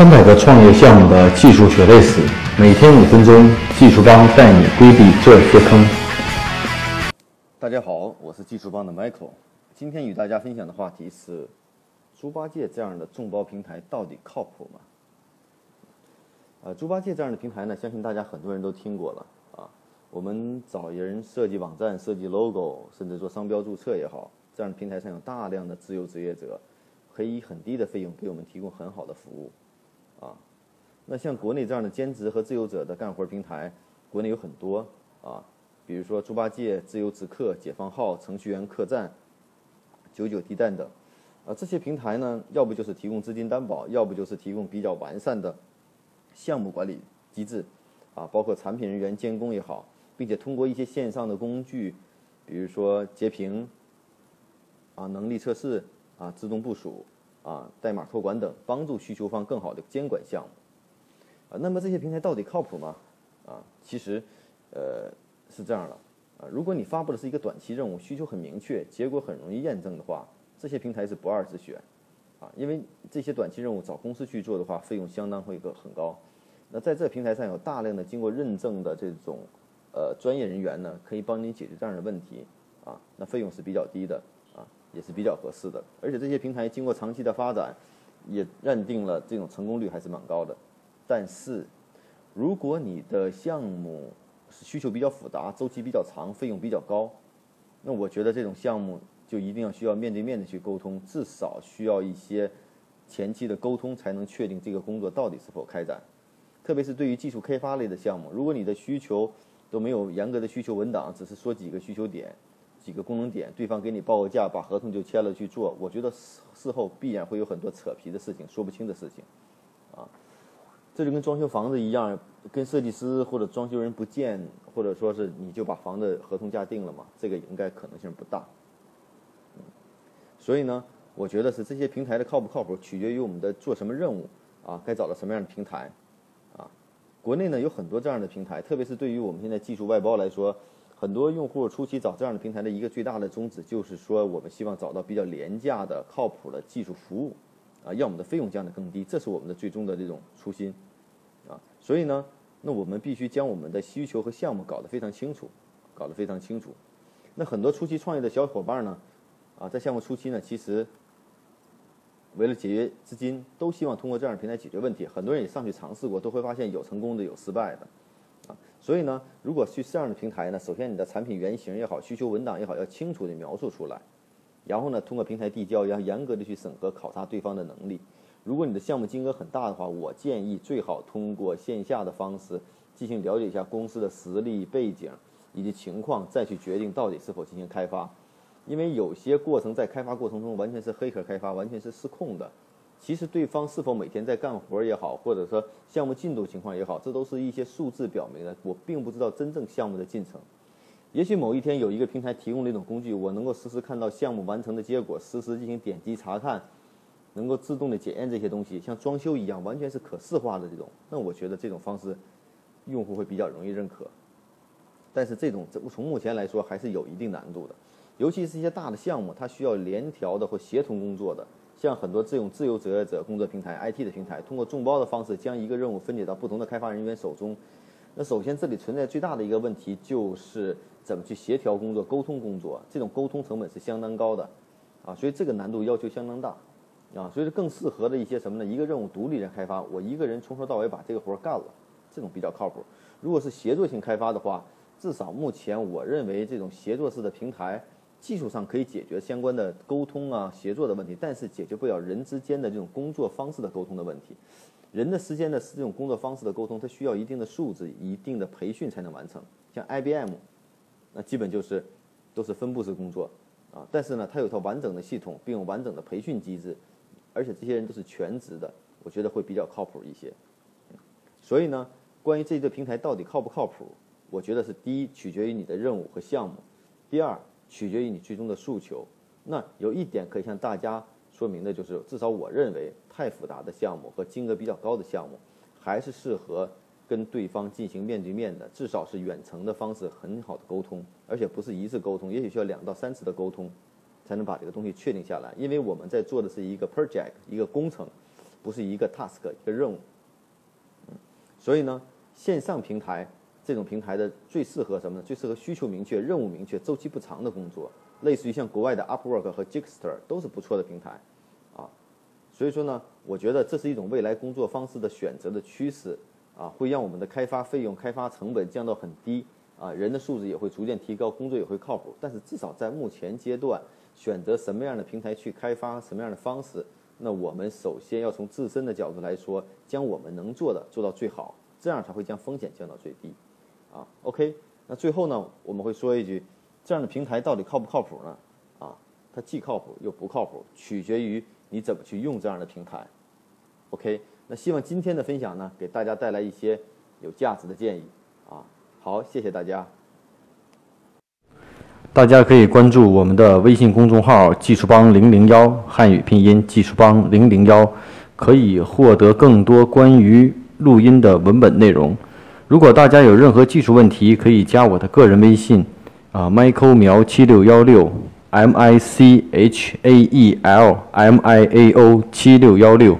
三百个创业项目的技术血泪史，每天五分钟，技术帮带你规避这些坑。大家好，我是技术帮的 Michael，今天与大家分享的话题是：猪八戒这样的众包平台到底靠谱吗？呃，猪八戒这样的平台呢，相信大家很多人都听过了啊。我们找人设计网站、设计 logo，甚至做商标注册也好，这样的平台上有大量的自由职业者，可以以很低的费用给我们提供很好的服务。那像国内这样的兼职和自由者的干活平台，国内有很多啊，比如说猪八戒、自由职客、解放号、程序员客栈、九九地蛋等，啊，这些平台呢，要不就是提供资金担保，要不就是提供比较完善的项目管理机制，啊，包括产品人员监工也好，并且通过一些线上的工具，比如说截屏，啊，能力测试，啊，自动部署。啊，代码托管等，帮助需求方更好的监管项目。啊，那么这些平台到底靠谱吗？啊，其实，呃，是这样的。啊，如果你发布的是一个短期任务，需求很明确，结果很容易验证的话，这些平台是不二之选。啊，因为这些短期任务找公司去做的话，费用相当会个很高。那在这平台上有大量的经过认证的这种呃专业人员呢，可以帮你解决这样的问题。啊，那费用是比较低的。啊也是比较合适的，而且这些平台经过长期的发展，也认定了这种成功率还是蛮高的。但是，如果你的项目是需求比较复杂、周期比较长、费用比较高，那我觉得这种项目就一定要需要面对面的去沟通，至少需要一些前期的沟通，才能确定这个工作到底是否开展。特别是对于技术开发类的项目，如果你的需求都没有严格的需求文档，只是说几个需求点。几个功能点，对方给你报个价，把合同就签了去做。我觉得事事后必然会有很多扯皮的事情，说不清的事情，啊，这就跟装修房子一样，跟设计师或者装修人不见，或者说是你就把房子合同价定了嘛，这个应该可能性不大。嗯所以呢，我觉得是这些平台的靠不靠谱，取决于我们的做什么任务啊，该找到什么样的平台，啊，国内呢有很多这样的平台，特别是对于我们现在技术外包来说。很多用户初期找这样的平台的一个最大的宗旨，就是说我们希望找到比较廉价的、靠谱的技术服务，啊，让我们的费用降得更低，这是我们的最终的这种初心，啊，所以呢，那我们必须将我们的需求和项目搞得非常清楚，搞得非常清楚。那很多初期创业的小伙伴呢，啊，在项目初期呢，其实为了节约资金，都希望通过这样的平台解决问题。很多人也上去尝试过，都会发现有成功的，有失败的。啊所以呢，如果去这样的平台呢，首先你的产品原型也好，需求文档也好，要清楚的描述出来，然后呢，通过平台递交，要严格的去审核考察对方的能力。如果你的项目金额很大的话，我建议最好通过线下的方式进行了解一下公司的实力背景以及情况，再去决定到底是否进行开发。因为有些过程在开发过程中完全是黑客开发，完全是失控的。其实对方是否每天在干活也好，或者说项目进度情况也好，这都是一些数字表明的。我并不知道真正项目的进程。也许某一天有一个平台提供了一种工具，我能够实时看到项目完成的结果，实时进行点击查看，能够自动的检验这些东西，像装修一样，完全是可视化的这种。那我觉得这种方式，用户会比较容易认可。但是这种从目前来说还是有一定难度的，尤其是一些大的项目，它需要联调的或协同工作的。像很多这种自由职业者工作平台、IT 的平台，通过众包的方式将一个任务分解到不同的开发人员手中。那首先这里存在最大的一个问题就是怎么去协调工作、沟通工作，这种沟通成本是相当高的，啊，所以这个难度要求相当大，啊，所以说更适合的一些什么呢？一个任务独立的开发，我一个人从头到尾把这个活干了，这种比较靠谱。如果是协作性开发的话，至少目前我认为这种协作式的平台。技术上可以解决相关的沟通啊、协作的问题，但是解决不了人之间的这种工作方式的沟通的问题。人的时间的这种工作方式的沟通，它需要一定的素质、一定的培训才能完成。像 IBM，那基本就是都是分布式工作啊，但是呢，它有套完整的系统，并有完整的培训机制，而且这些人都是全职的，我觉得会比较靠谱一些。所以呢，关于这个平台到底靠不靠谱，我觉得是第一取决于你的任务和项目，第二。取决于你最终的诉求。那有一点可以向大家说明的就是，至少我认为，太复杂的项目和金额比较高的项目，还是适合跟对方进行面对面的，至少是远程的方式很好的沟通，而且不是一次沟通，也许需要两到三次的沟通，才能把这个东西确定下来。因为我们在做的是一个 project，一个工程，不是一个 task 一个任务。嗯，所以呢，线上平台这种平台的最适合什么呢？最适合需求明确、任务明确、周期不长的工作，类似于像国外的 Upwork 和 Gigster 都是不错的平台，啊，所以说呢，我觉得这是一种未来工作方式的选择的趋势，啊，会让我们的开发费用、开发成本降到很低，啊，人的素质也会逐渐提高，工作也会靠谱。但是至少在目前阶段，选择什么样的平台去开发，什么样的方式。那我们首先要从自身的角度来说，将我们能做的做到最好，这样才会将风险降到最低，啊，OK。那最后呢，我们会说一句，这样的平台到底靠不靠谱呢？啊，它既靠谱又不靠谱，取决于你怎么去用这样的平台。OK。那希望今天的分享呢，给大家带来一些有价值的建议。啊，好，谢谢大家。大家可以关注我们的微信公众号“技术帮零零幺”汉语拼音“技术帮零零幺”，可以获得更多关于录音的文本内容。如果大家有任何技术问题，可以加我的个人微信，啊，Michael 苗七六幺六，M I C H A E L M I A O 七六幺六。